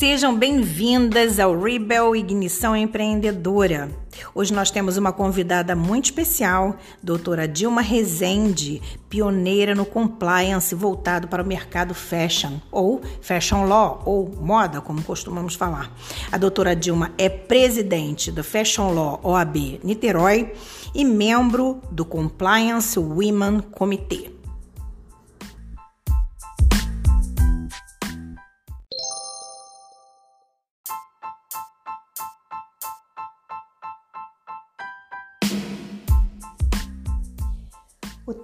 Sejam bem-vindas ao Rebel Ignição Empreendedora. Hoje nós temos uma convidada muito especial, doutora Dilma Rezende, pioneira no compliance voltado para o mercado fashion, ou fashion law, ou moda, como costumamos falar. A doutora Dilma é presidente do Fashion Law OAB Niterói e membro do Compliance Women Comitê.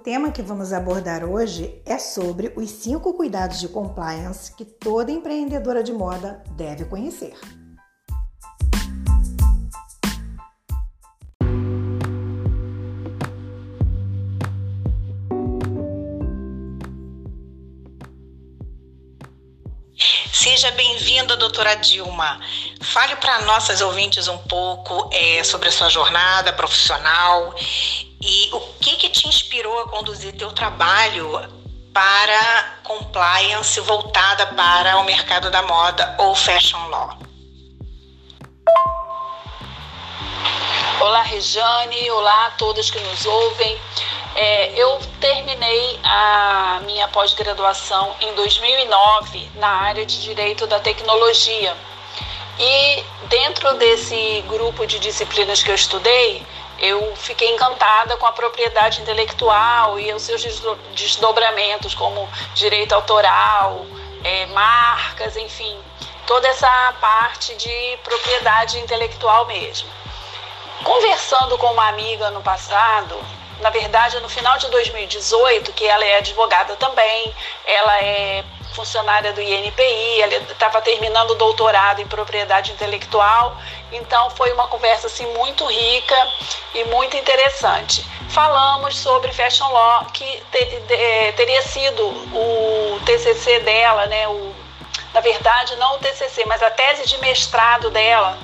Tema que vamos abordar hoje é sobre os cinco cuidados de compliance que toda empreendedora de moda deve conhecer. Seja bem-vinda, doutora Dilma. Fale para nossas ouvintes um pouco é, sobre a sua jornada profissional e o que, que te inspirou a conduzir teu trabalho para compliance voltada para o mercado da moda ou fashion law? Olá, Rejane. Olá a todos que nos ouvem. É, eu terminei a minha pós-graduação em 2009 na área de Direito da Tecnologia. E dentro desse grupo de disciplinas que eu estudei, eu fiquei encantada com a propriedade intelectual e os seus desdobramentos, como direito autoral, é, marcas, enfim, toda essa parte de propriedade intelectual mesmo. Conversando com uma amiga no passado, na verdade, no final de 2018, que ela é advogada também, ela é funcionária do INPI, ela estava terminando o doutorado em propriedade intelectual, então foi uma conversa assim muito rica e muito interessante. Falamos sobre fashion law, que ter, ter, teria sido o TCC dela, né, o, na verdade não o TCC, mas a tese de mestrado dela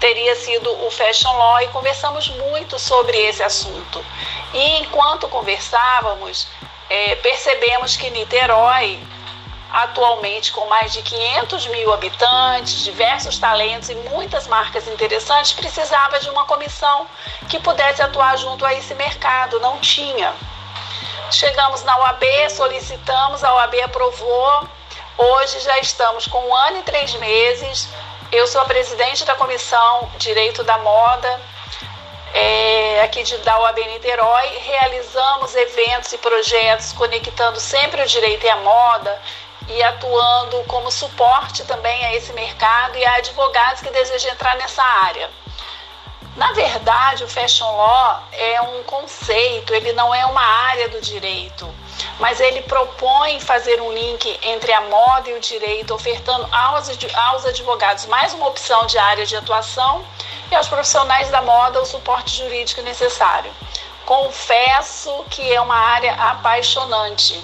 teria sido o fashion law e conversamos muito sobre esse assunto. E enquanto conversávamos, é, percebemos que Niterói atualmente com mais de 500 mil habitantes, diversos talentos e muitas marcas interessantes, precisava de uma comissão que pudesse atuar junto a esse mercado. Não tinha. Chegamos na UAB, solicitamos, a UAB aprovou. Hoje já estamos com um ano e três meses. Eu sou a presidente da comissão Direito da Moda. É, aqui de, da UAB Niterói, realizamos eventos e projetos conectando sempre o direito e a moda, e atuando como suporte também a esse mercado e a advogados que desejam entrar nessa área. Na verdade, o fashion law é um conceito, ele não é uma área do direito, mas ele propõe fazer um link entre a moda e o direito, ofertando aos, advogados mais uma opção de área de atuação e aos profissionais da moda o suporte jurídico necessário. Confesso que é uma área apaixonante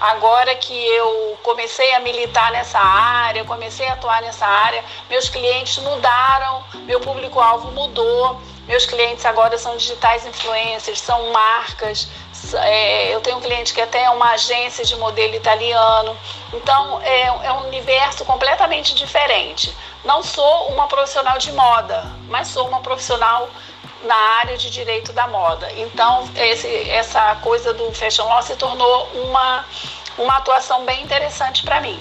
Agora que eu comecei a militar nessa área, comecei a atuar nessa área, meus clientes mudaram, meu público-alvo mudou. Meus clientes agora são digitais influencers, são marcas. É, eu tenho um cliente que até é uma agência de modelo italiano. Então é, é um universo completamente diferente. Não sou uma profissional de moda, mas sou uma profissional na área de direito da moda. Então, esse, essa coisa do fashion law se tornou uma, uma atuação bem interessante para mim.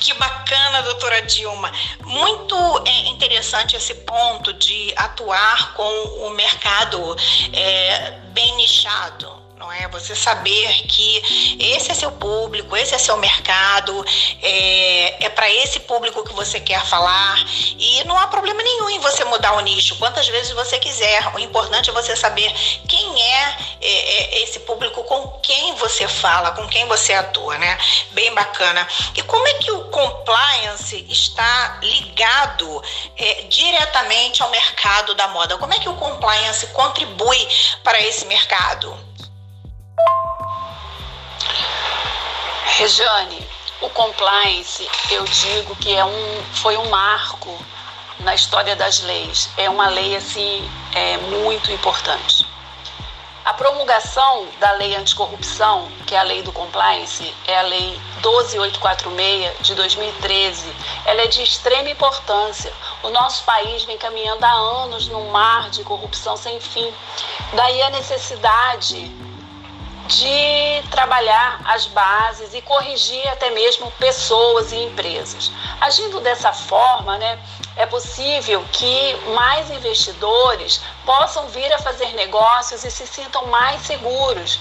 Que bacana, doutora Dilma. Muito é, interessante esse ponto de atuar com o mercado é, bem nichado não é? Você saber que esse é seu público, esse é seu mercado, é, é para esse público que você quer falar e não há problema nenhum em você mudar o nicho, quantas vezes você quiser. O importante é você saber quem é, é, é esse público, com quem você fala, com quem você atua, né? Bem bacana. E como é que o compliance está ligado é, diretamente ao mercado da moda? Como é que o compliance contribui para esse mercado? Rejane, o compliance, eu digo que é um, foi um marco na história das leis. É uma lei assim é muito importante. A promulgação da lei anticorrupção, que é a lei do compliance, é a lei 12846 de 2013. Ela é de extrema importância. O nosso país vem caminhando há anos num mar de corrupção sem fim. Daí a necessidade de trabalhar as bases e corrigir até mesmo pessoas e empresas. Agindo dessa forma, né, é possível que mais investidores possam vir a fazer negócios e se sintam mais seguros.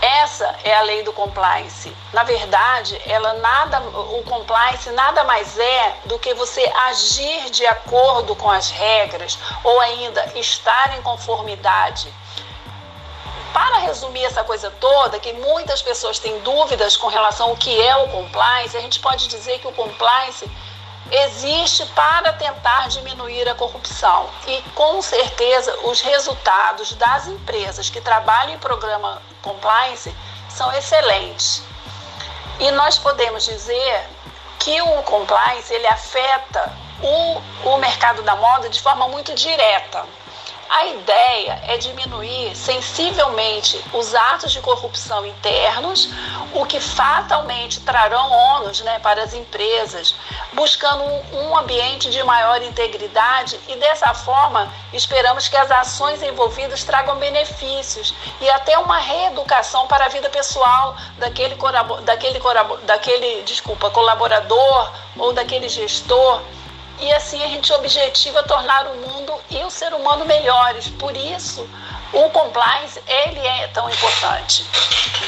Essa é a lei do compliance. Na verdade, ela nada, o compliance nada mais é do que você agir de acordo com as regras ou ainda estar em conformidade para resumir essa coisa toda, que muitas pessoas têm dúvidas com relação ao que é o compliance, a gente pode dizer que o compliance existe para tentar diminuir a corrupção. E com certeza os resultados das empresas que trabalham em programa compliance são excelentes. E nós podemos dizer que o compliance ele afeta o, o mercado da moda de forma muito direta. A ideia é diminuir sensivelmente os atos de corrupção internos, o que fatalmente trarão ônus né, para as empresas, buscando um ambiente de maior integridade e dessa forma esperamos que as ações envolvidas tragam benefícios e até uma reeducação para a vida pessoal daquele, daquele, daquele desculpa, colaborador ou daquele gestor e assim a gente objetiva tornar o mundo e o ser humano melhores. Por isso, o compliance ele é tão importante.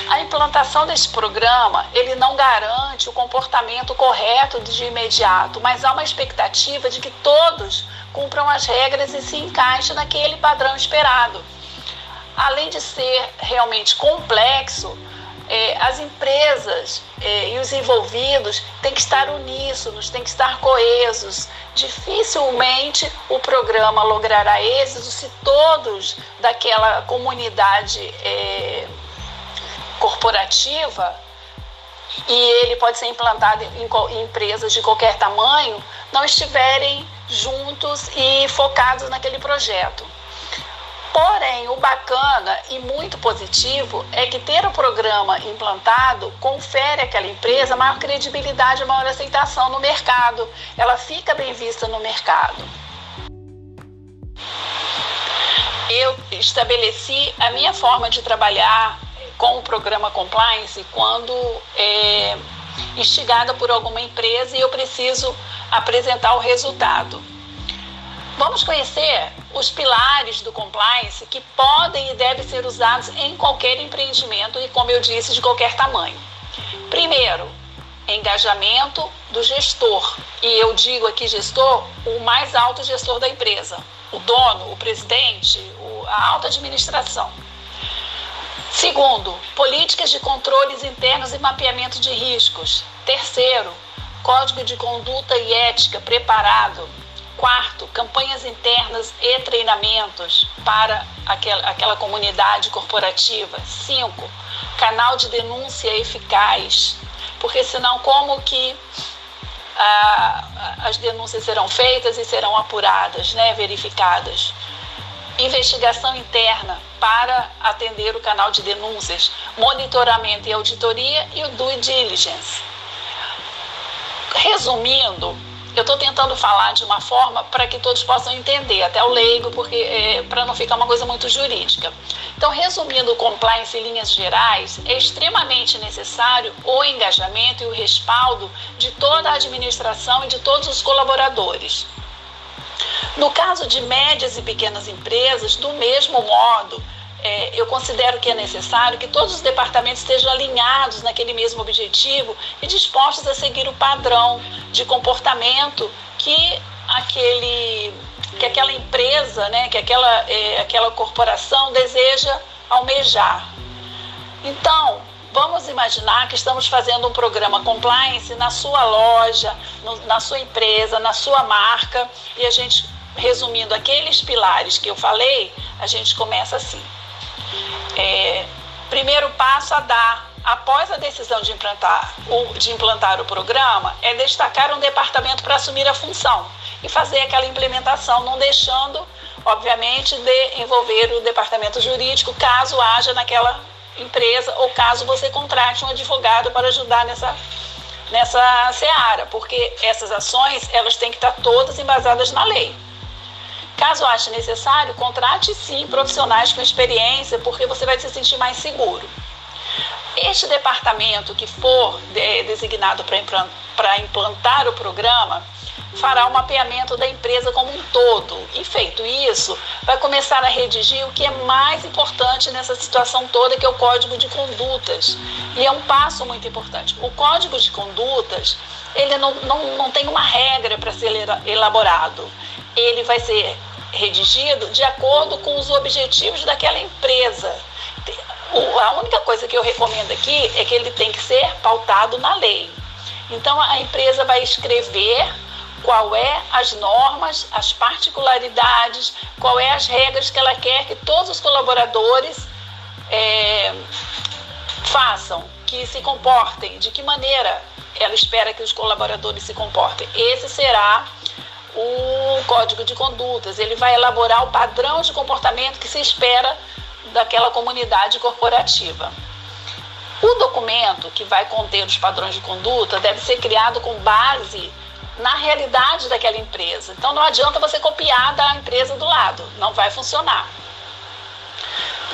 A implantação desse programa ele não garante o comportamento correto de imediato, mas há uma expectativa de que todos cumpram as regras e se encaixem naquele padrão esperado. Além de ser realmente complexo, é, as empresas é, e os envolvidos têm que estar uníssonos, têm que estar coesos. Dificilmente o programa logrará êxito se todos daquela comunidade é, corporativa e ele pode ser implantado em, em empresas de qualquer tamanho, não estiverem juntos e focados naquele projeto. Porém, o bacana e muito positivo é que ter o programa implantado confere àquela empresa maior credibilidade, maior aceitação no mercado. Ela fica bem vista no mercado. Eu estabeleci a minha forma de trabalhar com o programa Compliance quando é, instigada por alguma empresa e eu preciso apresentar o resultado. Vamos conhecer os pilares do compliance que podem e devem ser usados em qualquer empreendimento e, como eu disse, de qualquer tamanho. Primeiro, engajamento do gestor. E eu digo aqui gestor, o mais alto gestor da empresa, o dono, o presidente, a alta administração. Segundo, políticas de controles internos e mapeamento de riscos. Terceiro, código de conduta e ética preparado Quarto, campanhas internas e treinamentos para aquela, aquela comunidade corporativa. Cinco, canal de denúncia eficaz, porque senão como que ah, as denúncias serão feitas e serão apuradas, né, verificadas. Investigação interna para atender o canal de denúncias, monitoramento e auditoria e o due diligence. Resumindo, eu estou tentando falar de uma forma para que todos possam entender, até o leigo, porque é, para não ficar uma coisa muito jurídica. Então, resumindo o compliance em linhas gerais, é extremamente necessário o engajamento e o respaldo de toda a administração e de todos os colaboradores. No caso de médias e pequenas empresas, do mesmo modo, é, eu considero que é necessário que todos os departamentos estejam alinhados naquele mesmo objetivo e dispostos a seguir o padrão de comportamento que aquele que aquela empresa, né, que aquela, é, aquela corporação deseja almejar. Então, vamos imaginar que estamos fazendo um programa compliance na sua loja, no, na sua empresa, na sua marca, e a gente, resumindo aqueles pilares que eu falei, a gente começa assim. É, primeiro passo a dar após a decisão de implantar, o, de implantar o programa é destacar um departamento para assumir a função e fazer aquela implementação, não deixando obviamente, de envolver o departamento jurídico, caso haja naquela empresa ou caso você contrate um advogado para ajudar nessa nessa seara, porque essas ações elas têm que estar todas embasadas na lei. Caso ache necessário, contrate sim profissionais com experiência, porque você vai se sentir mais seguro. Este departamento que for designado para implantar o programa fará o mapeamento da empresa como um todo. E feito isso, vai começar a redigir o que é mais importante nessa situação toda, que é o código de condutas. E é um passo muito importante. O código de condutas, ele não, não, não tem uma regra para ser elaborado. Ele vai ser redigido de acordo com os objetivos daquela empresa. A única coisa que eu recomendo aqui é que ele tem que ser pautado na lei. Então a empresa vai escrever qual é as normas, as particularidades, qual é as regras que ela quer que todos os colaboradores é, façam, que se comportem, de que maneira ela espera que os colaboradores se comportem. Esse será o código de condutas. Ele vai elaborar o padrão de comportamento que se espera daquela comunidade corporativa. O documento que vai conter os padrões de conduta deve ser criado com base na realidade daquela empresa. Então não adianta você copiar da empresa do lado, não vai funcionar.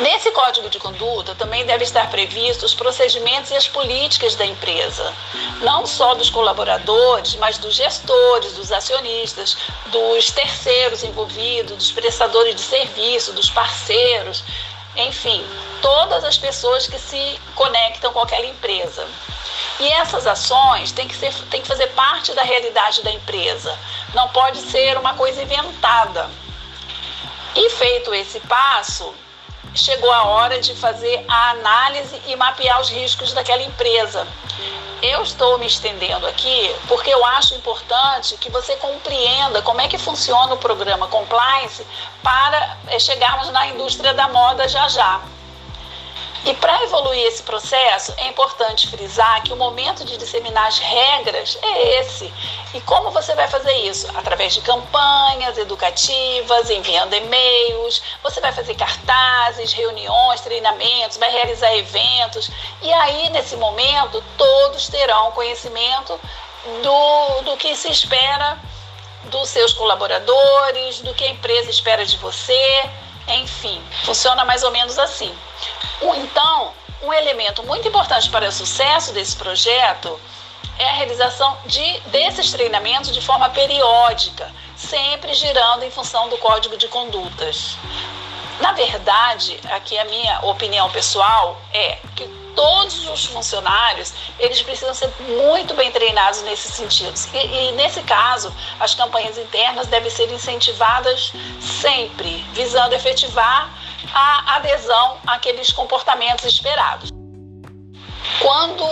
Nesse código de conduta também deve estar previsto os procedimentos e as políticas da empresa, não só dos colaboradores, mas dos gestores, dos acionistas, dos terceiros envolvidos, dos prestadores de serviço, dos parceiros, enfim, todas as pessoas que se conectam com aquela empresa. E essas ações têm que, ser, têm que fazer parte da realidade da empresa, não pode ser uma coisa inventada. E feito esse passo, chegou a hora de fazer a análise e mapear os riscos daquela empresa. Eu estou me estendendo aqui porque eu acho importante que você compreenda como é que funciona o programa Compliance para eh, chegarmos na indústria da moda já já. E para evoluir esse processo, é importante frisar que o momento de disseminar as regras é esse. E como você vai fazer isso? Através de campanhas educativas, enviando e-mails, você vai fazer cartazes, reuniões, treinamentos, vai realizar eventos. E aí, nesse momento, todos terão conhecimento do, do que se espera dos seus colaboradores, do que a empresa espera de você enfim, funciona mais ou menos assim. Então, um elemento muito importante para o sucesso desse projeto é a realização de, desses treinamentos de forma periódica, sempre girando em função do código de condutas. Na verdade, aqui a minha opinião pessoal é que todos os funcionários eles precisam ser muito bem treinados nesses sentidos. E, e, nesse caso, as campanhas internas devem ser incentivadas sempre, visando efetivar a adesão àqueles comportamentos esperados. Quando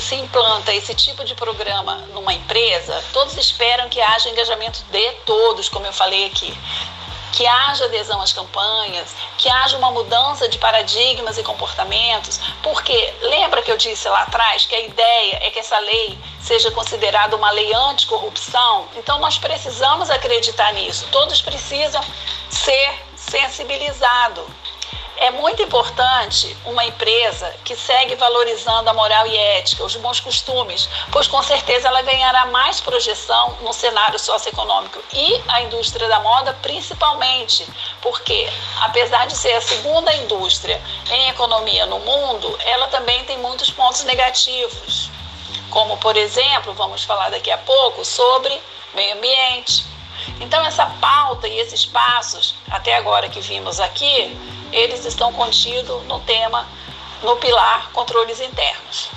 se implanta esse tipo de programa numa empresa, todos esperam que haja engajamento de todos, como eu falei aqui que haja adesão às campanhas, que haja uma mudança de paradigmas e comportamentos, porque lembra que eu disse lá atrás que a ideia é que essa lei seja considerada uma lei anticorrupção? Então nós precisamos acreditar nisso, todos precisam ser sensibilizados. É muito importante uma empresa que segue valorizando a moral e ética, os bons costumes, pois com certeza ela ganhará mais projeção no cenário socioeconômico e a indústria da moda principalmente, porque apesar de ser a segunda indústria em economia no mundo, ela também tem muitos pontos negativos, como por exemplo, vamos falar daqui a pouco sobre meio ambiente. Então essa pauta e esses passos até agora que vimos aqui eles estão contidos no tema, no pilar controles internos.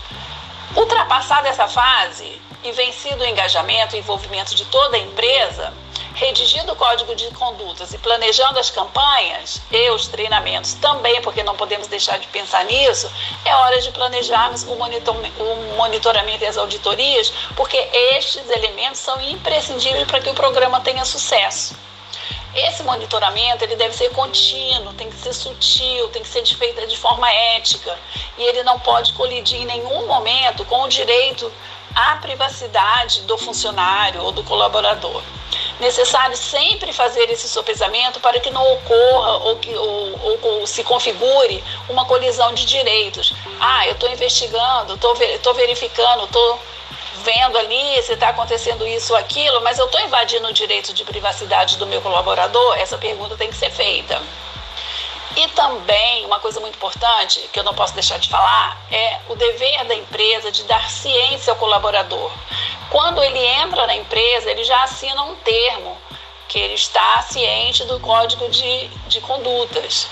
Ultrapassada essa fase e vencido o engajamento e envolvimento de toda a empresa, redigindo o código de condutas e planejando as campanhas e os treinamentos também, porque não podemos deixar de pensar nisso, é hora de planejarmos o, monitor, o monitoramento e as auditorias, porque estes elementos são imprescindíveis para que o programa tenha sucesso. Esse monitoramento ele deve ser contínuo, tem que ser sutil, tem que ser feito de forma ética e ele não pode colidir em nenhum momento com o direito à privacidade do funcionário ou do colaborador. necessário sempre fazer esse sopesamento para que não ocorra ou, que, ou, ou se configure uma colisão de direitos. Ah, eu estou investigando, estou verificando, estou vendo ali se está acontecendo isso ou aquilo, mas eu estou invadindo o direito de privacidade do meu colaborador? Essa pergunta tem que ser feita. E também, uma coisa muito importante, que eu não posso deixar de falar, é o dever da empresa de dar ciência ao colaborador. Quando ele entra na empresa, ele já assina um termo que ele está ciente do código de, de condutas.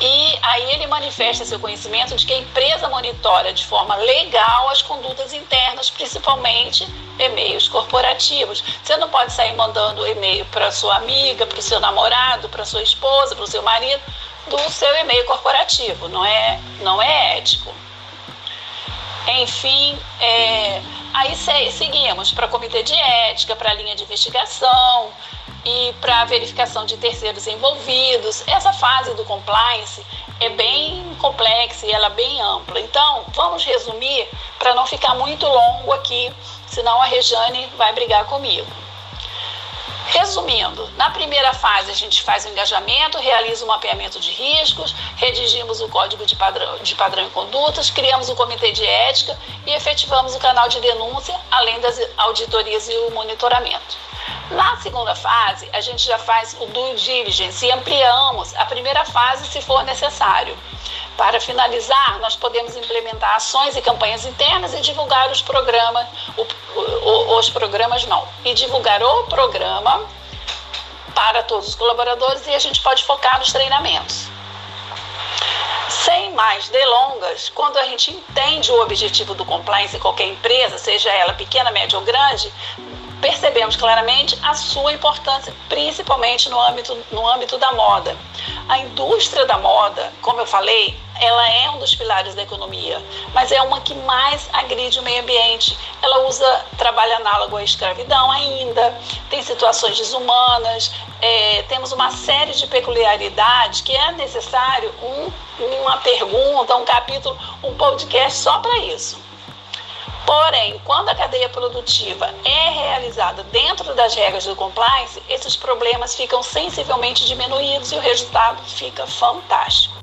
E aí ele manifesta seu conhecimento de que a empresa monitora de forma legal as condutas internas, principalmente e-mails corporativos. Você não pode sair mandando e-mail para sua amiga, para o seu namorado, para sua esposa, para o seu marido do seu e-mail corporativo, não é, não é ético. Enfim, é, aí seguimos para comitê de ética, para a linha de investigação e para verificação de terceiros envolvidos. Essa fase do compliance é bem complexa e ela é bem ampla. Então, vamos resumir para não ficar muito longo aqui, senão a Rejane vai brigar comigo. Resumindo, na primeira fase a gente faz o engajamento, realiza o mapeamento de riscos, redigimos o código de padrão, de padrão e condutas, criamos o comitê de ética e efetivamos o canal de denúncia, além das auditorias e o monitoramento. Na segunda fase, a gente já faz o due diligence e ampliamos a primeira fase se for necessário. Para finalizar, nós podemos implementar ações e campanhas internas e divulgar os programas, os programas não, e divulgar o programa para todos os colaboradores e a gente pode focar nos treinamentos. Sem mais delongas, quando a gente entende o objetivo do compliance em qualquer empresa, seja ela pequena, média ou grande, percebemos claramente a sua importância, principalmente no âmbito, no âmbito da moda. A indústria da moda, como eu falei, ela é um dos pilares da economia, mas é uma que mais agride o meio ambiente. Ela usa trabalho análogo à escravidão ainda, tem situações desumanas, é, temos uma série de peculiaridades que é necessário um, uma pergunta, um capítulo, um podcast só para isso. Porém, quando a cadeia produtiva é realizada dentro das regras do compliance, esses problemas ficam sensivelmente diminuídos e o resultado fica fantástico.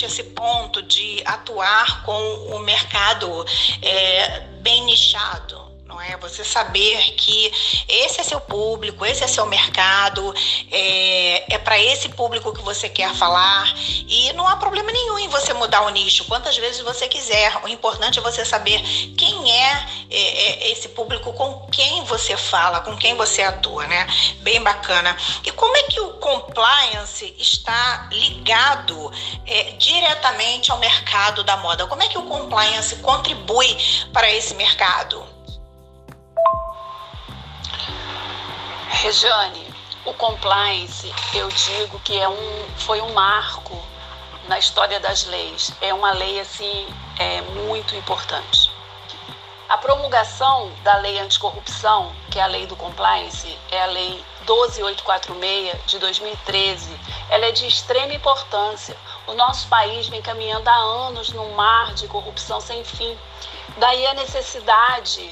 Interessante esse ponto de atuar com o mercado é, bem nichado é? Você saber que esse é seu público, esse é seu mercado, é, é para esse público que você quer falar e não há problema nenhum em você mudar o nicho quantas vezes você quiser. O importante é você saber quem é, é, é esse público, com quem você fala, com quem você atua, né? Bem bacana. E como é que o compliance está ligado é, diretamente ao mercado da moda? Como é que o compliance contribui para esse mercado? Rejane, o compliance, eu digo que é um, foi um marco na história das leis. É uma lei assim é muito importante. A promulgação da lei anticorrupção, que é a lei do compliance, é a lei 12846 de 2013. Ela é de extrema importância. O nosso país vem caminhando há anos num mar de corrupção sem fim. Daí a necessidade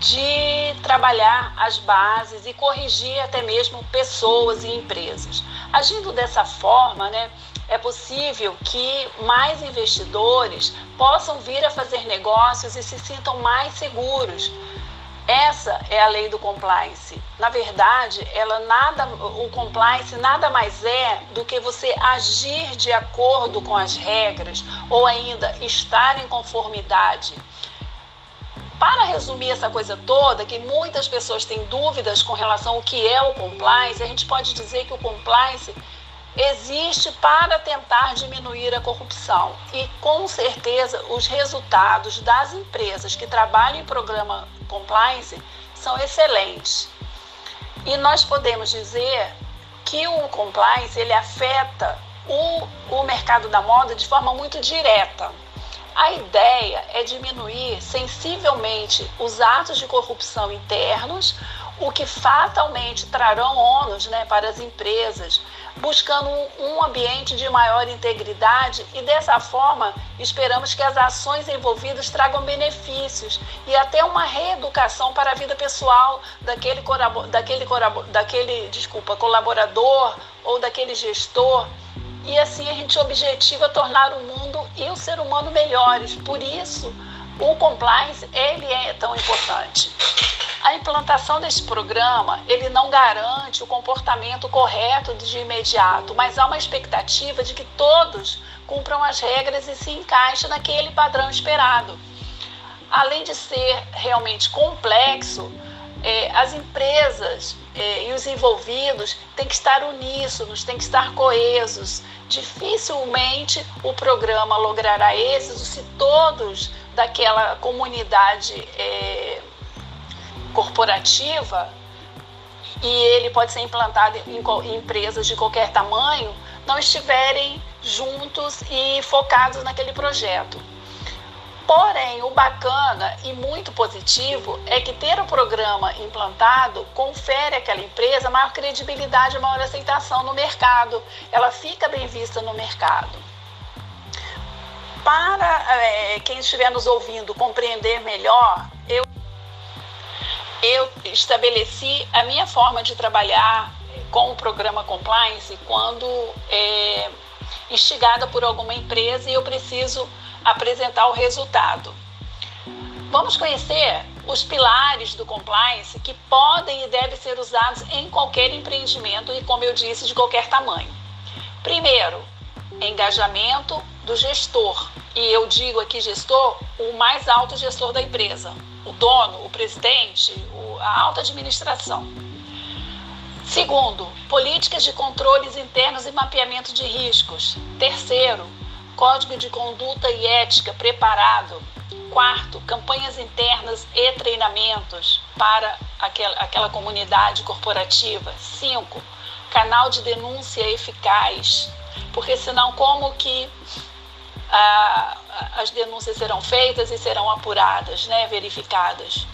de trabalhar as bases e corrigir até mesmo pessoas e empresas. Agindo dessa forma, né, é possível que mais investidores possam vir a fazer negócios e se sintam mais seguros. Essa é a lei do compliance. Na verdade, ela nada, o compliance nada mais é do que você agir de acordo com as regras ou ainda estar em conformidade. Para resumir essa coisa toda, que muitas pessoas têm dúvidas com relação ao que é o compliance, a gente pode dizer que o compliance existe para tentar diminuir a corrupção. E com certeza os resultados das empresas que trabalham em programa compliance são excelentes. E nós podemos dizer que o compliance ele afeta o, o mercado da moda de forma muito direta A ideia é diminuir sensivelmente os atos de corrupção internos, o que fatalmente trarão ônus né, para as empresas, buscando um ambiente de maior integridade e dessa forma esperamos que as ações envolvidas tragam benefícios e até uma reeducação para a vida pessoal daquele, daquele, daquele desculpa, colaborador ou daquele gestor e assim a gente objetiva tornar o mundo e o ser humano melhores. Por isso, o compliance ele é tão importante. A implantação desse programa, ele não garante o comportamento correto de imediato, mas há uma expectativa de que todos cumpram as regras e se encaixem naquele padrão esperado. Além de ser realmente complexo, é, as empresas é, e os envolvidos têm que estar uníssonos, têm que estar coesos. Dificilmente o programa logrará êxito se todos daquela comunidade é, corporativa e ele pode ser implantado em, em empresas de qualquer tamanho, não estiverem juntos e focados naquele projeto. Porém, o bacana e muito positivo é que ter o programa implantado confere àquela empresa maior credibilidade e maior aceitação no mercado. Ela fica bem vista no mercado. Para é, quem estiver nos ouvindo compreender melhor, eu eu estabeleci a minha forma de trabalhar com o programa Compliance quando é, instigada por alguma empresa e eu preciso apresentar o resultado. Vamos conhecer os pilares do compliance que podem e devem ser usados em qualquer empreendimento e, como eu disse, de qualquer tamanho. Primeiro, engajamento do gestor. E eu digo aqui gestor, o mais alto gestor da empresa, o dono, o presidente, a alta administração. Segundo, políticas de controles internos e mapeamento de riscos. Terceiro, código de conduta e ética preparado. Quarto, campanhas internas e treinamentos para aquela, aquela comunidade corporativa. Cinco, canal de denúncia eficaz. Porque senão como que ah, as denúncias serão feitas e serão apuradas, né, verificadas?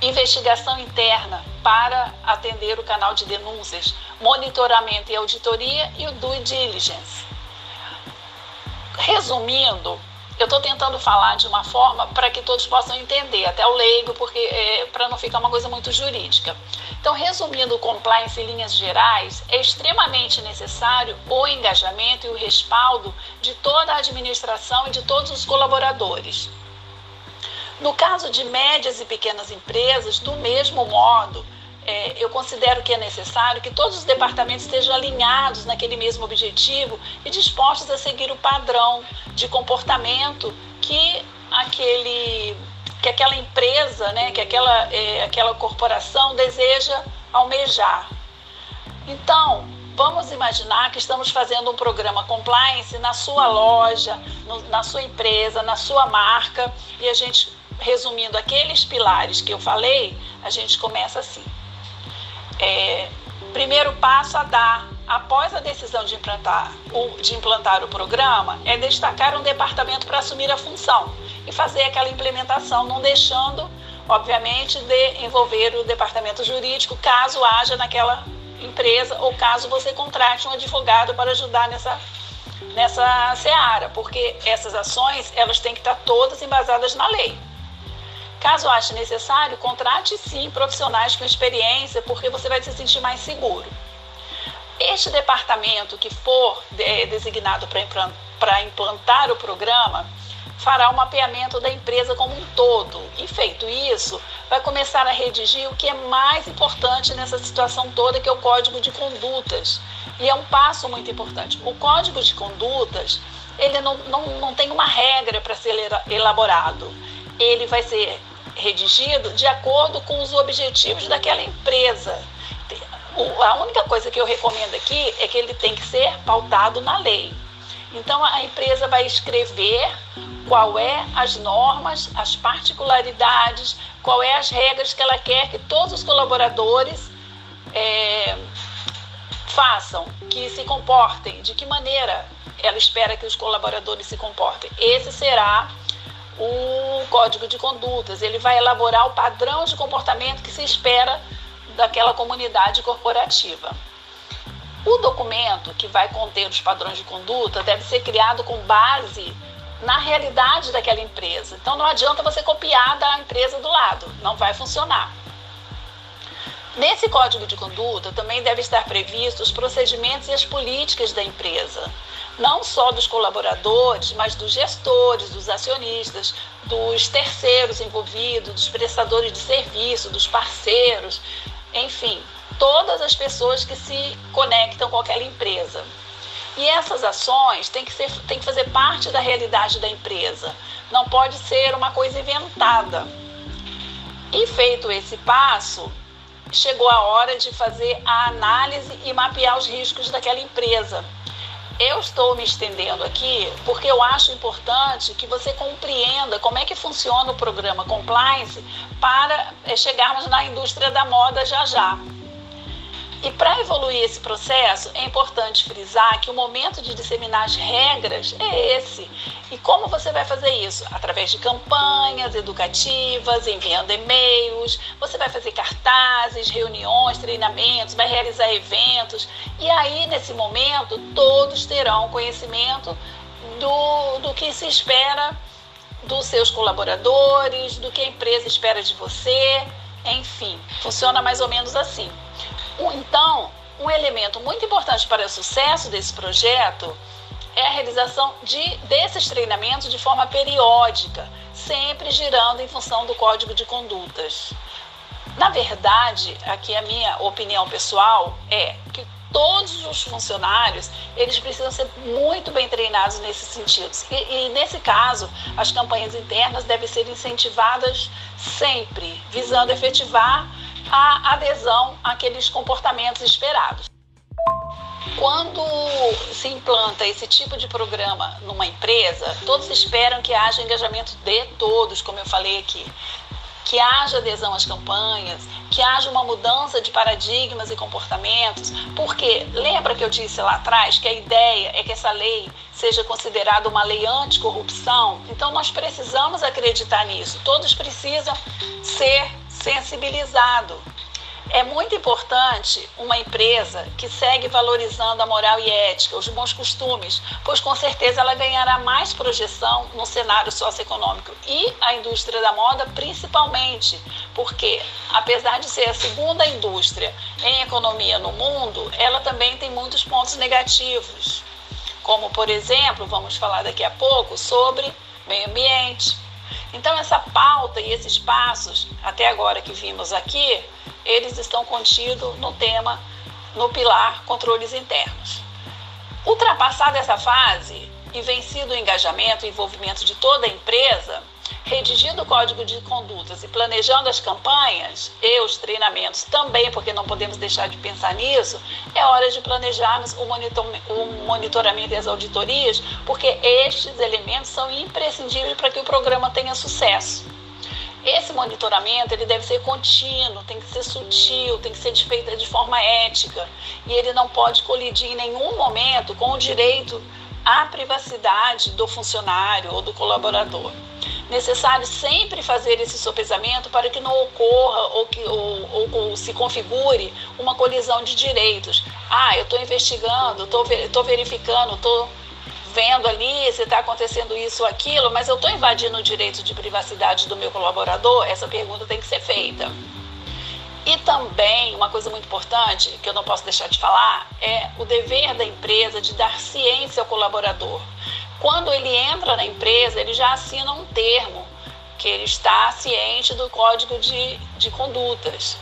investigação interna para atender o canal de denúncias, monitoramento e auditoria e o due diligence. Resumindo, eu estou tentando falar de uma forma para que todos possam entender, até o leigo, porque é, para não ficar uma coisa muito jurídica. Então, resumindo o compliance em linhas gerais, é extremamente necessário o engajamento e o respaldo de toda a administração e de todos os colaboradores. No caso de médias e pequenas empresas, do mesmo modo, é, eu considero que é necessário que todos os departamentos estejam alinhados naquele mesmo objetivo e dispostos a seguir o padrão de comportamento que aquele que aquela empresa, né, que aquela, é, aquela corporação deseja almejar. Então, vamos imaginar que estamos fazendo um programa compliance na sua loja, no, na sua empresa, na sua marca, e a gente resumindo aqueles pilares que eu falei, a gente começa assim. É, primeiro passo a dar após a decisão de implantar, o, de implantar o programa é destacar um departamento para assumir a função e fazer aquela implementação, não deixando, obviamente, de envolver o departamento jurídico caso haja naquela empresa ou caso você contrate um advogado para ajudar nessa nessa seara, porque essas ações elas têm que estar todas embasadas na lei. Caso ache necessário, contrate sim profissionais com experiência, porque você vai se sentir mais seguro. Este departamento que for é, designado para implantar o programa fará o mapeamento da empresa como um todo. E feito isso, vai começar a redigir o que é mais importante nessa situação toda, que é o código de condutas. E é um passo muito importante. O código de condutas, ele não, não, não tem uma regra para ser elaborado. Ele vai ser redigido de acordo com os objetivos daquela empresa. A única coisa que eu recomendo aqui é que ele tem que ser pautado na lei. Então a empresa vai escrever qual é as normas, as particularidades, qual é as regras que ela quer que todos os colaboradores é, façam, que se comportem, de que maneira ela espera que os colaboradores se comportem. Esse será o código de condutas. Ele vai elaborar o padrão de comportamento que se espera daquela comunidade corporativa. O documento que vai conter os padrões de conduta deve ser criado com base na realidade daquela empresa. Então não adianta você copiar da empresa do lado, não vai funcionar. Nesse código de conduta também deve estar previsto os procedimentos e as políticas da empresa, não só dos colaboradores, mas dos gestores, dos acionistas, dos terceiros envolvidos, dos prestadores de serviço, dos parceiros, enfim, todas as pessoas que se conectam com aquela empresa. E essas ações têm que, ser, têm que fazer parte da realidade da empresa, não pode ser uma coisa inventada. E feito esse passo, chegou a hora de fazer a análise e mapear os riscos daquela empresa. Eu estou me estendendo aqui porque eu acho importante que você compreenda como é que funciona o programa Compliance para eh, chegarmos na indústria da moda já já. E para evoluir esse processo, é importante frisar que o momento de disseminar as regras é esse. E como você vai fazer isso? Através de campanhas educativas, enviando e-mails, você vai fazer cartazes, reuniões, treinamentos, vai realizar eventos. E aí, nesse momento, todos terão conhecimento do, do que se espera dos seus colaboradores, do que a empresa espera de você. Enfim, funciona mais ou menos assim. Então, um elemento muito importante para o sucesso desse projeto é a realização de, desses treinamentos de forma periódica, sempre girando em função do código de condutas. Na verdade, aqui a minha opinião pessoal é que todos os funcionários eles precisam ser muito bem treinados nesses sentidos. E, e, nesse caso, as campanhas internas devem ser incentivadas sempre, visando efetivar a adesão àqueles comportamentos esperados. Quando se implanta esse tipo de programa numa empresa, todos esperam que haja engajamento de todos, como eu falei aqui que haja adesão às campanhas, que haja uma mudança de paradigmas e comportamentos, porque lembra que eu disse lá atrás que a ideia é que essa lei seja considerada uma lei anticorrupção? Então nós precisamos acreditar nisso, todos precisam ser sensibilizados. É muito importante uma empresa que segue valorizando a moral e ética, os bons costumes, pois com certeza ela ganhará mais projeção no cenário socioeconômico e a indústria da moda principalmente, porque apesar de ser a segunda indústria em economia no mundo, ela também tem muitos pontos negativos, como por exemplo, vamos falar daqui a pouco sobre meio ambiente. Então essa pauta e esses passos até agora que vimos aqui eles estão contidos no tema, no pilar controles internos. Ultrapassada essa fase e vencido o engajamento e envolvimento de toda a empresa, redigindo o código de condutas e planejando as campanhas e os treinamentos também, porque não podemos deixar de pensar nisso, é hora de planejarmos o, monitor, o monitoramento e as auditorias, porque estes elementos são imprescindíveis para que o programa tenha sucesso. Esse monitoramento ele deve ser contínuo, tem que ser sutil, tem que ser feito de forma ética e ele não pode colidir em nenhum momento com o direito à privacidade do funcionário ou do colaborador. Necessário sempre fazer esse sopesamento para que não ocorra ou que ou, ou, se configure uma colisão de direitos. Ah, eu estou investigando, estou verificando, estou vendo ali se está acontecendo isso ou aquilo, mas eu estou invadindo o direito de privacidade do meu colaborador? Essa pergunta tem que ser feita. E também, uma coisa muito importante, que eu não posso deixar de falar, é o dever da empresa de dar ciência ao colaborador. Quando ele entra na empresa, ele já assina um termo que ele está ciente do código de, de condutas.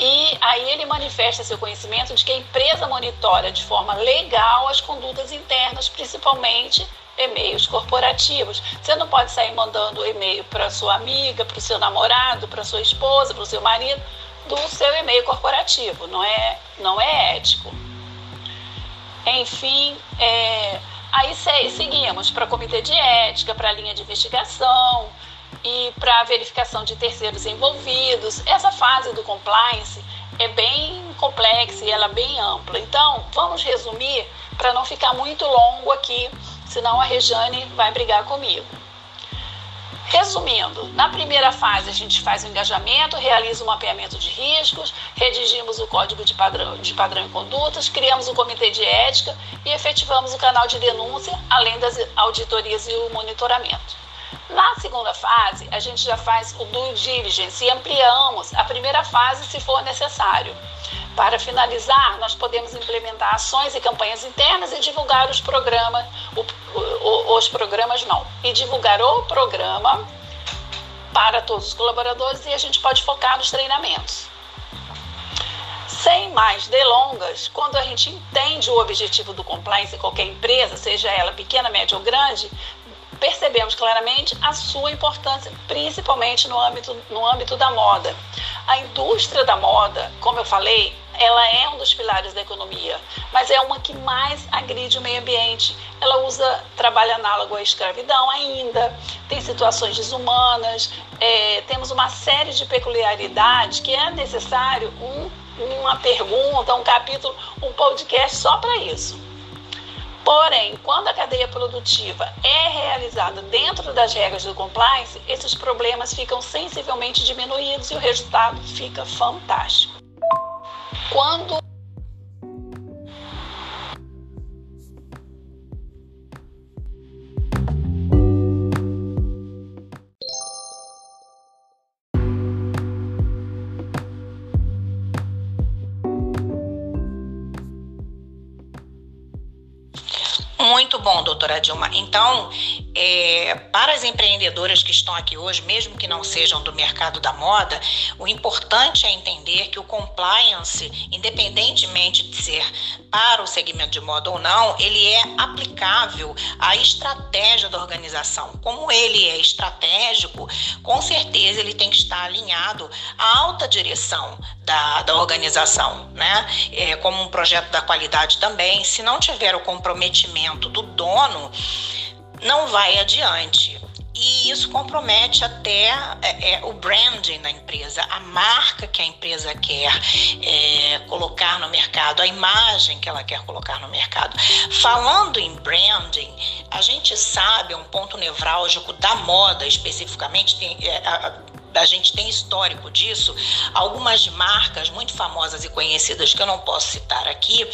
E aí ele manifesta seu conhecimento de que a empresa monitora de forma legal as condutas internas, principalmente e-mails corporativos. Você não pode sair mandando e-mail para sua amiga, para o seu namorado, para sua esposa, para o seu marido, do seu e-mail corporativo. Não é, não é ético. Enfim, é, aí seguimos para comitê de ética, para a linha de investigação, e para verificação de terceiros envolvidos. Essa fase do compliance é bem complexa e ela é bem ampla. Então, vamos resumir para não ficar muito longo aqui, senão a Rejane vai brigar comigo. Resumindo, na primeira fase a gente faz o engajamento, realiza o mapeamento de riscos, redigimos o código de padrão, de padrão e condutas, criamos o comitê de ética e efetivamos o canal de denúncia, além das auditorias e o monitoramento. Na segunda fase, a gente já faz o due diligence e ampliamos a primeira fase se for necessário. Para finalizar, nós podemos implementar ações e campanhas internas e divulgar os programas, os programas não, e divulgar o programa para todos os colaboradores e a gente pode focar nos treinamentos. Sem mais delongas, quando a gente entende o objetivo do compliance em qualquer empresa, seja ela pequena, média ou grande, percebemos claramente a sua importância, principalmente no âmbito, no âmbito da moda. A indústria da moda, como eu falei, ela é um dos pilares da economia, mas é uma que mais agride o meio ambiente. Ela usa trabalho análogo à escravidão ainda, tem situações desumanas, é, temos uma série de peculiaridades que é necessário um, uma pergunta, um capítulo, um podcast só para isso. Porém, quando a cadeia produtiva é realizada dentro das regras do compliance, esses problemas ficam sensivelmente diminuídos e o resultado fica fantástico. Quando Então, é, para as empreendedoras que estão aqui hoje, mesmo que não sejam do mercado da moda, o importante é entender que o compliance, independentemente de ser para o segmento de moda ou não, ele é aplicável à estratégia da organização. Como ele é estratégico, com certeza ele tem que estar alinhado à alta direção da, da organização, né? É, como um projeto da qualidade também. Se não tiver o comprometimento do dono, não vai adiante. E isso compromete até é, é, o branding da empresa, a marca que a empresa quer é, colocar no mercado, a imagem que ela quer colocar no mercado. Falando em branding, a gente sabe, é um ponto nevrálgico da moda especificamente, tem, é, a, a gente tem histórico disso. Algumas marcas muito famosas e conhecidas, que eu não posso citar aqui,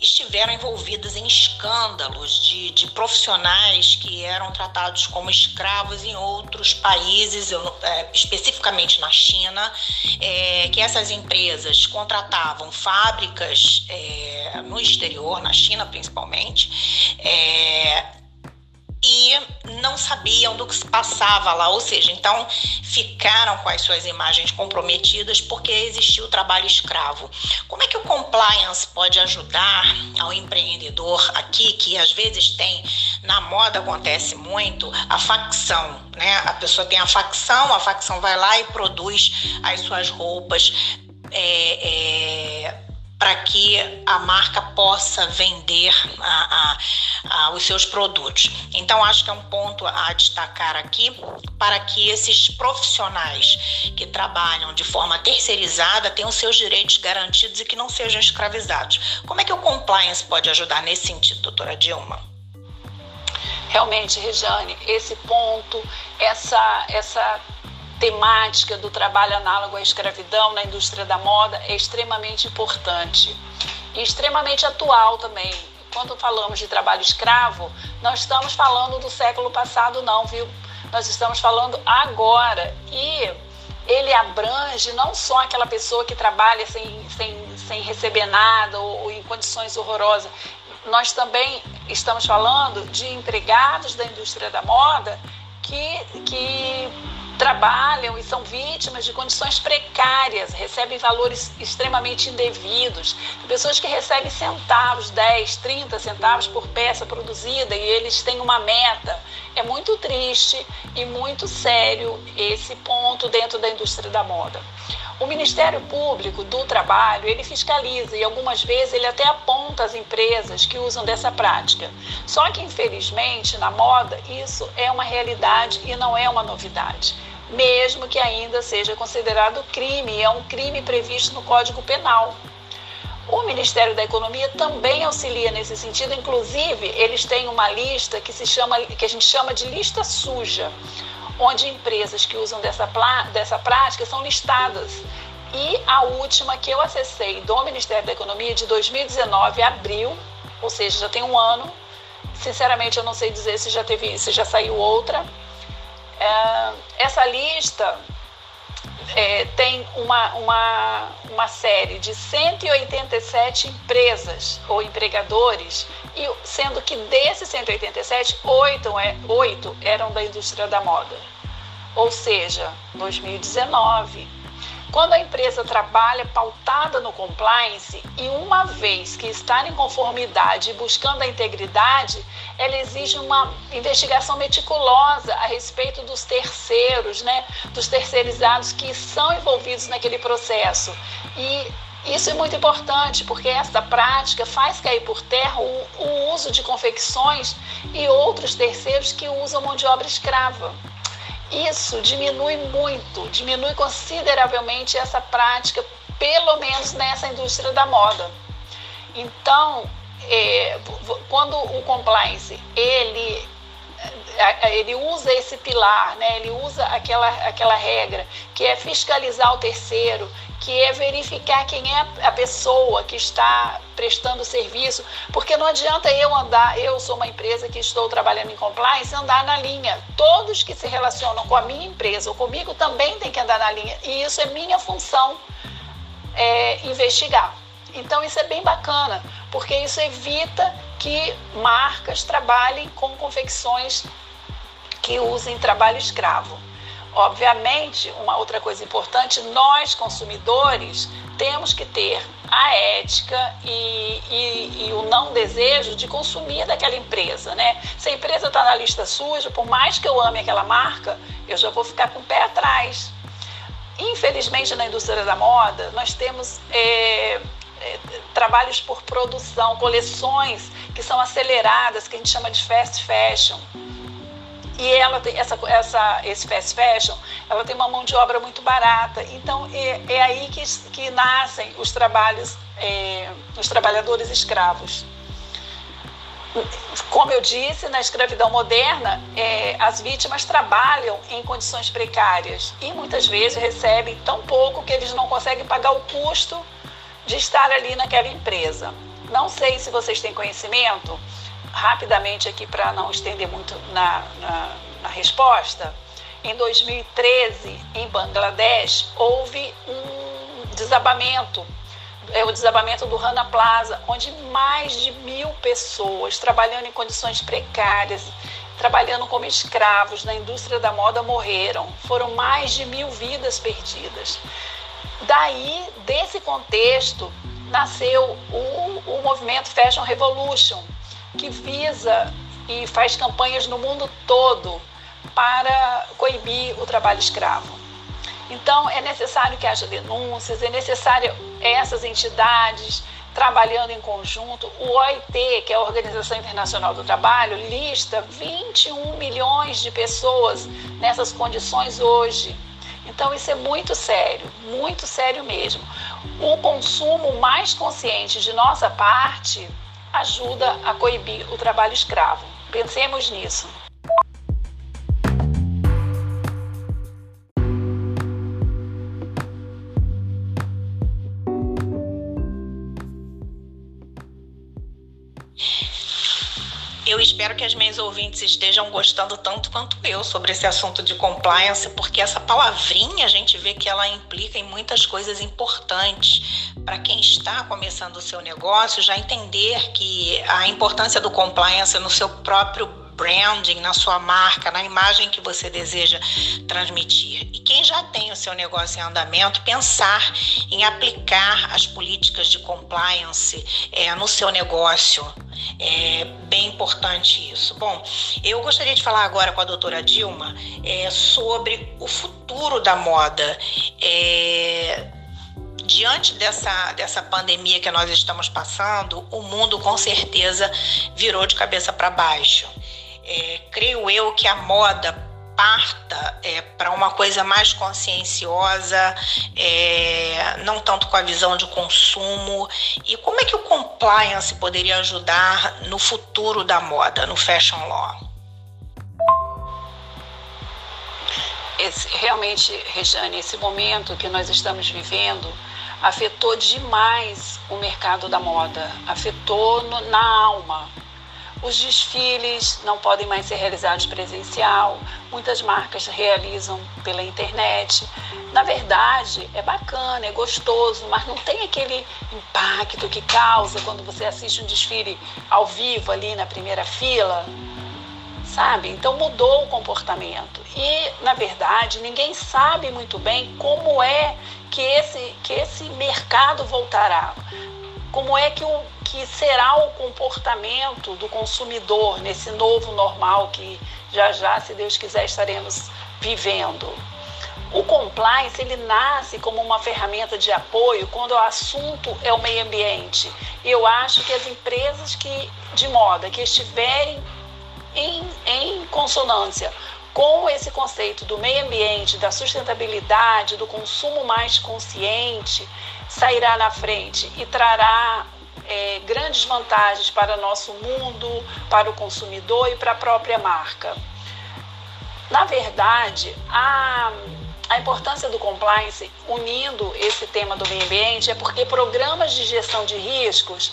estiveram envolvidas em escândalos de, de profissionais que eram tratados como escravos em outros países, eu, é, especificamente na China, é, que essas empresas contratavam fábricas é, no exterior, na China principalmente, é, e não sabiam do que se passava lá, ou seja, então ficaram com as suas imagens comprometidas porque existia o trabalho escravo. Como é que o compliance pode ajudar ao empreendedor aqui, que às vezes tem, na moda acontece muito, a facção, né? A pessoa tem a facção, a facção vai lá e produz as suas roupas. É, é, para que a marca possa vender a, a, a, os seus produtos. Então, acho que é um ponto a destacar aqui para que esses profissionais que trabalham de forma terceirizada tenham seus direitos garantidos e que não sejam escravizados. Como é que o compliance pode ajudar nesse sentido, doutora Dilma? Realmente, Rejane, esse ponto, essa, essa temática do trabalho análogo à escravidão na indústria da moda é extremamente importante e extremamente atual também. Quando falamos de trabalho escravo, não estamos falando do século passado, não, viu? Nós estamos falando agora. E ele abrange não só aquela pessoa que trabalha sem, sem, sem receber nada ou, ou em condições horrorosas. Nós também estamos falando de empregados da indústria da moda que, que trabalham e são vítimas de condições precárias, recebem valores extremamente indevidos, pessoas que recebem centavos, 10, 30 centavos por peça produzida e eles têm uma meta. É muito triste e muito sério esse ponto dentro da indústria da moda. O Ministério Público do Trabalho, ele fiscaliza e algumas vezes ele até aponta as empresas que usam dessa prática. Só que, infelizmente, na moda, isso é uma realidade e não é uma novidade mesmo que ainda seja considerado crime, é um crime previsto no Código Penal. O Ministério da Economia também auxilia nesse sentido, inclusive eles têm uma lista que se chama, que a gente chama de lista suja, onde empresas que usam dessa, dessa prática são listadas. E a última que eu acessei do Ministério da Economia de 2019, abril, ou seja, já tem um ano. Sinceramente, eu não sei dizer se já teve, se já saiu outra. É, essa lista é, tem uma, uma, uma série de 187 empresas ou empregadores, e sendo que desses 187, oito, é, oito eram da indústria da moda. Ou seja, 2019 quando a empresa trabalha pautada no compliance e uma vez que está em conformidade e buscando a integridade, ela exige uma investigação meticulosa a respeito dos terceiros, né, dos terceirizados que são envolvidos naquele processo. E isso é muito importante, porque essa prática faz cair por terra o, o uso de confecções e outros terceiros que usam mão de obra escrava. Isso diminui muito, diminui consideravelmente essa prática, pelo menos nessa indústria da moda. Então, é, quando o compliance ele ele usa esse pilar, né? ele usa aquela, aquela regra que é fiscalizar o terceiro, que é verificar quem é a pessoa que está prestando serviço, porque não adianta eu andar, eu sou uma empresa que estou trabalhando em compliance, andar na linha. Todos que se relacionam com a minha empresa ou comigo também têm que andar na linha, e isso é minha função é, investigar. Então isso é bem bacana, porque isso evita que marcas trabalhem com confecções que usem trabalho escravo. Obviamente, uma outra coisa importante, nós consumidores temos que ter a ética e, e, e, o não desejo de consumir daquela empresa, né? Se a empresa está na lista suja, por mais que eu ame aquela marca, eu já vou ficar com o pé atrás. Infelizmente, na indústria da moda, nós temos é, é, trabalhos por produção, coleções que são aceleradas, que a gente chama de fast fashion e ela tem essa, essa, esse fast fashion, ela tem uma mão de obra muito barata. Então é, é aí que, que nascem os trabalhos, é, os trabalhadores escravos. Como eu disse, na escravidão moderna, é, as vítimas trabalham em condições precárias e muitas vezes recebem tão pouco que eles não conseguem pagar o custo de estar ali naquela empresa. Não sei se vocês têm conhecimento, rapidamente aqui para não estender muito na, na, na resposta, em 2013, em Bangladesh, houve um desabamento, é o desabamento do Rana Plaza, onde mais de mil pessoas trabalhando em condições precárias, trabalhando como escravos na indústria da moda morreram. Foram mais de mil vidas perdidas. Daí, desse contexto, nasceu o, o movimento Fashion Revolution, que visa e faz campanhas no mundo todo para coibir o trabalho escravo. Então, é necessário que haja denúncias, é necessário essas entidades trabalhando em conjunto. O OIT, que é a Organização Internacional do Trabalho, lista 21 milhões de pessoas nessas condições hoje. Então, isso é muito sério, muito sério mesmo. O consumo mais consciente de nossa parte ajuda a coibir o trabalho escravo. Pensemos nisso. Espero que as minhas ouvintes estejam gostando tanto quanto eu sobre esse assunto de compliance, porque essa palavrinha a gente vê que ela implica em muitas coisas importantes para quem está começando o seu negócio já entender que a importância do compliance no seu próprio branding, na sua marca, na imagem que você deseja transmitir. E quem já tem o seu negócio em andamento, pensar em aplicar as políticas de compliance é, no seu negócio. É bem importante isso. Bom, eu gostaria de falar agora com a doutora Dilma é, sobre o futuro da moda. É, diante dessa, dessa pandemia que nós estamos passando, o mundo com certeza virou de cabeça para baixo. É, creio eu que a moda parta é, para uma coisa mais conscienciosa, é, não tanto com a visão de consumo? E como é que o compliance poderia ajudar no futuro da moda, no fashion law? Esse, realmente, Rejane, esse momento que nós estamos vivendo afetou demais o mercado da moda, afetou no, na alma, os desfiles não podem mais ser realizados presencial, muitas marcas realizam pela internet. Na verdade, é bacana, é gostoso, mas não tem aquele impacto que causa quando você assiste um desfile ao vivo ali na primeira fila, sabe? Então mudou o comportamento. E, na verdade, ninguém sabe muito bem como é que esse, que esse mercado voltará como é que, o, que será o comportamento do consumidor nesse novo normal que já já, se Deus quiser, estaremos vivendo. O compliance ele nasce como uma ferramenta de apoio quando o assunto é o meio ambiente. Eu acho que as empresas que de moda que estiverem em, em consonância com esse conceito do meio ambiente, da sustentabilidade, do consumo mais consciente, sairá na frente e trará é, grandes vantagens para nosso mundo, para o consumidor e para a própria marca. Na verdade, a, a importância do compliance, unindo esse tema do meio ambiente, é porque programas de gestão de riscos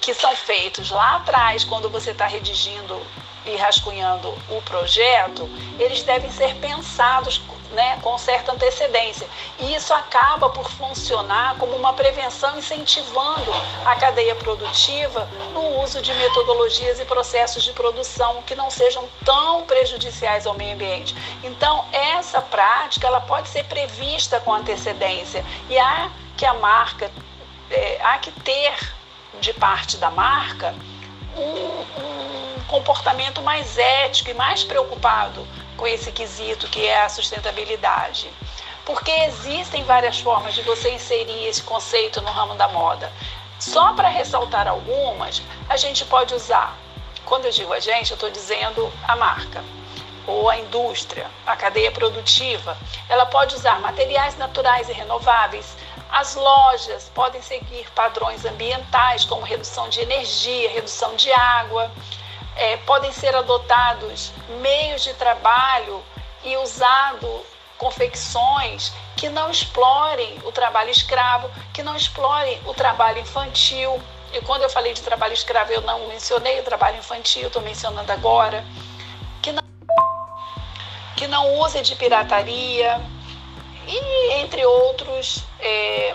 que são feitos lá atrás, quando você está redigindo e rascunhando o projeto, eles devem ser pensados né, com certa antecedência. E isso acaba por funcionar como uma prevenção incentivando a cadeia produtiva no uso de metodologias e processos de produção que não sejam tão prejudiciais ao meio ambiente. Então, essa prática ela pode ser prevista com antecedência e há que a marca, é, há que ter de parte da marca um, um comportamento mais ético e mais preocupado com esse quesito que é a sustentabilidade. Porque existem várias formas de você inserir esse conceito no ramo da moda. Só para ressaltar algumas, a gente pode usar. Quando eu digo a gente, eu estou dizendo a marca ou a indústria, a cadeia produtiva. Ela pode usar materiais naturais e renováveis. As lojas podem seguir padrões ambientais, como redução de energia, redução de água é, podem ser adotados meios de trabalho e usado confecções que não explorem o trabalho escravo, que não explorem o trabalho infantil. E quando eu falei de trabalho escravo, eu não mencionei o trabalho infantil, estou mencionando agora. Que não, que não use de pirataria e entre outros é,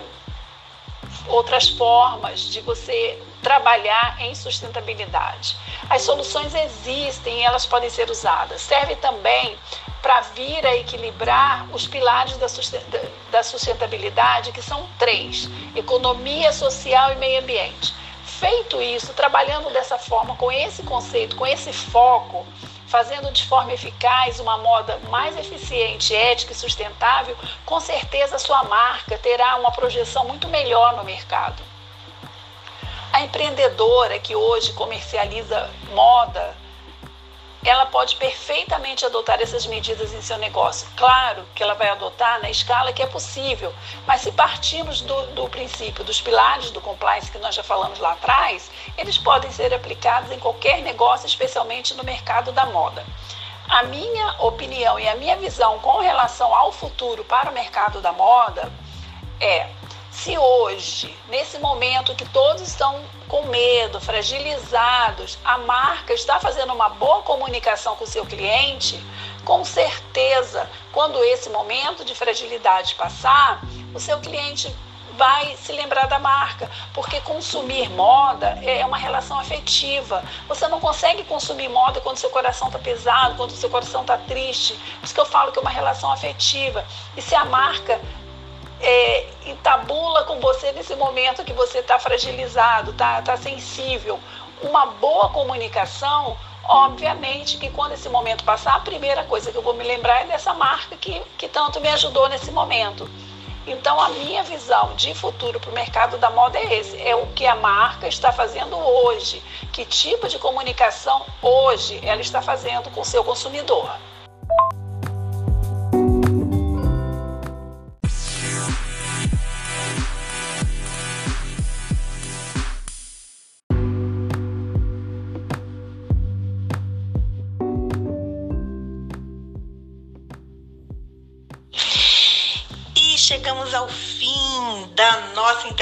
outras formas de você trabalhar em sustentabilidade. As soluções existem e elas podem ser usadas. Serve também para vir a equilibrar os pilares da sustentabilidade, que são três: economia, social e meio ambiente. Feito isso, trabalhando dessa forma, com esse conceito, com esse foco, fazendo de forma eficaz uma moda mais eficiente, ética e sustentável, com certeza a sua marca terá uma projeção muito melhor no mercado. A empreendedora que hoje comercializa moda, ela pode perfeitamente adotar essas medidas em seu negócio. Claro que ela vai adotar na escala que é possível, mas se partirmos do, do princípio, dos pilares do compliance que nós já falamos lá atrás, eles podem ser aplicados em qualquer negócio, especialmente no mercado da moda. A minha opinião e a minha visão com relação ao futuro para o mercado da moda é se hoje, nesse momento que todos estão com medo, fragilizados, a marca está fazendo uma boa comunicação com o seu cliente, com certeza, quando esse momento de fragilidade passar, o seu cliente vai se lembrar da marca, porque consumir moda é uma relação afetiva. Você não consegue consumir moda quando seu coração está pesado, quando seu coração está triste. Por isso que eu falo que é uma relação afetiva. E se a marca é, entabula com você nesse momento que você está fragilizado, está tá sensível. Uma boa comunicação, obviamente que quando esse momento passar, a primeira coisa que eu vou me lembrar é dessa marca que, que tanto me ajudou nesse momento. Então, a minha visão de futuro para o mercado da moda é esse: é o que a marca está fazendo hoje, que tipo de comunicação hoje ela está fazendo com o seu consumidor.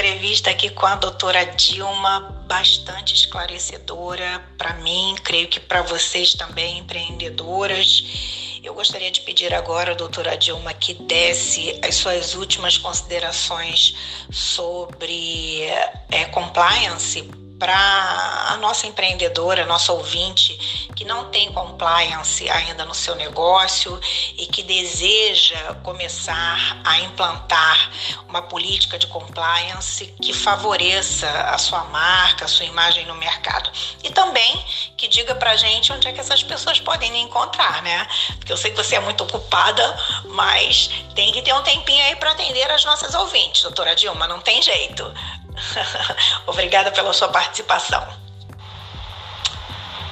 Entrevista aqui com a doutora Dilma, bastante esclarecedora para mim, creio que para vocês também, empreendedoras. Eu gostaria de pedir agora, doutora Dilma, que desse as suas últimas considerações sobre é, compliance para a nossa empreendedora, nossa ouvinte que não tem compliance ainda no seu negócio e que deseja começar a implantar uma política de compliance que favoreça a sua marca, a sua imagem no mercado. E também que diga para gente onde é que essas pessoas podem encontrar, né? Porque eu sei que você é muito ocupada, mas tem que ter um tempinho aí para atender as nossas ouvintes, doutora Dilma, não tem jeito. Obrigada pela sua participação.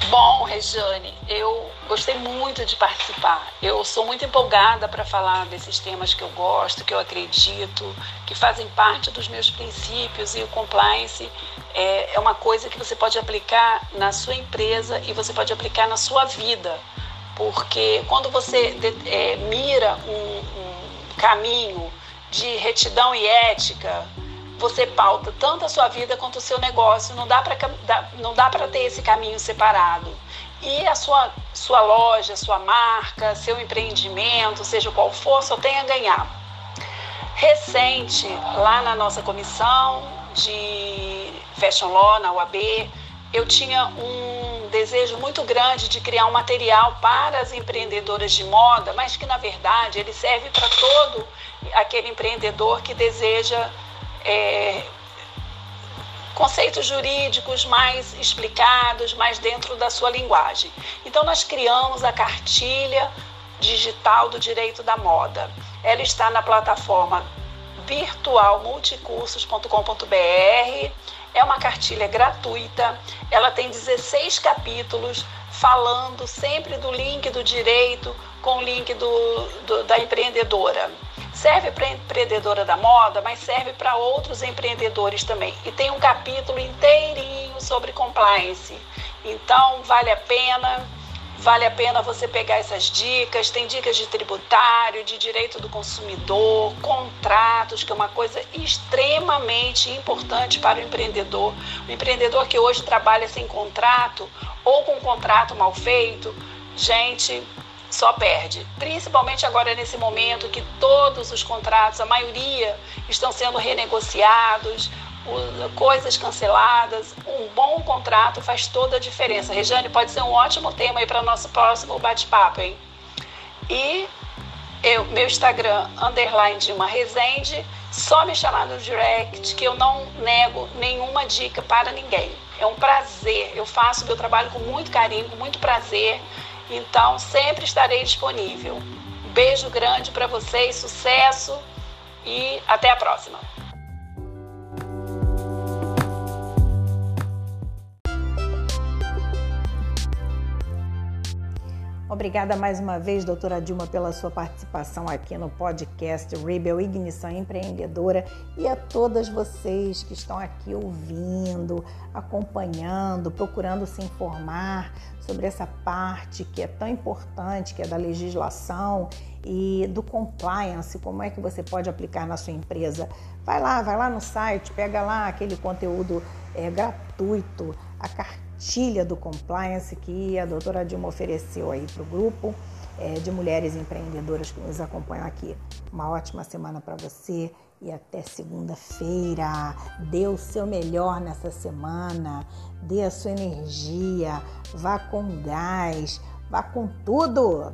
Bom, Regiane, eu gostei muito de participar. Eu sou muito empolgada para falar desses temas que eu gosto, que eu acredito, que fazem parte dos meus princípios e o compliance é, é uma coisa que você pode aplicar na sua empresa e você pode aplicar na sua vida, porque quando você é, mira um, um caminho de retidão e ética, você pauta tanto a sua vida quanto o seu negócio. Não dá para não dá para ter esse caminho separado. E a sua sua loja, sua marca, seu empreendimento, seja qual for, só tem a ganhar. Recente, lá na nossa comissão de Fashion Law, na UAB, eu tinha um desejo muito grande de criar um material para as empreendedoras de moda, mas que na verdade ele serve para todo aquele empreendedor que deseja é, conceitos jurídicos mais explicados, mais dentro da sua linguagem. Então, nós criamos a cartilha digital do direito da moda. Ela está na plataforma virtualmulticursos.com.br. É uma cartilha gratuita. Ela tem 16 capítulos falando sempre do link do direito com o link do, do da empreendedora. Serve para empreendedora da moda, mas serve para outros empreendedores também. E tem um capítulo inteirinho sobre compliance. Então, vale a pena. Vale a pena você pegar essas dicas. Tem dicas de tributário, de direito do consumidor, contratos, que é uma coisa extremamente importante para o empreendedor. O empreendedor que hoje trabalha sem contrato ou com um contrato mal feito, gente, só perde. Principalmente agora nesse momento que todos os contratos, a maioria, estão sendo renegociados, coisas canceladas. Um bom contrato faz toda a diferença. Regiane, pode ser um ótimo tema aí para nosso próximo bate-papo, hein? E eu, meu Instagram, underline de uma Resende, só me chamar no direct, que eu não nego nenhuma dica para ninguém. É um prazer. Eu faço meu trabalho com muito carinho, com muito prazer. Então, sempre estarei disponível. Um beijo grande para vocês, sucesso e até a próxima. Obrigada mais uma vez, doutora Dilma, pela sua participação aqui no podcast Rebel Ignição Empreendedora e a todas vocês que estão aqui ouvindo, acompanhando, procurando se informar sobre essa parte que é tão importante, que é da legislação e do compliance, como é que você pode aplicar na sua empresa. Vai lá, vai lá no site, pega lá aquele conteúdo é, gratuito, a carteira cartilha do compliance que a doutora Dilma ofereceu aí para o grupo é, de mulheres empreendedoras que nos acompanham aqui. Uma ótima semana para você e até segunda-feira. Dê o seu melhor nessa semana, dê a sua energia, vá com gás, vá com tudo.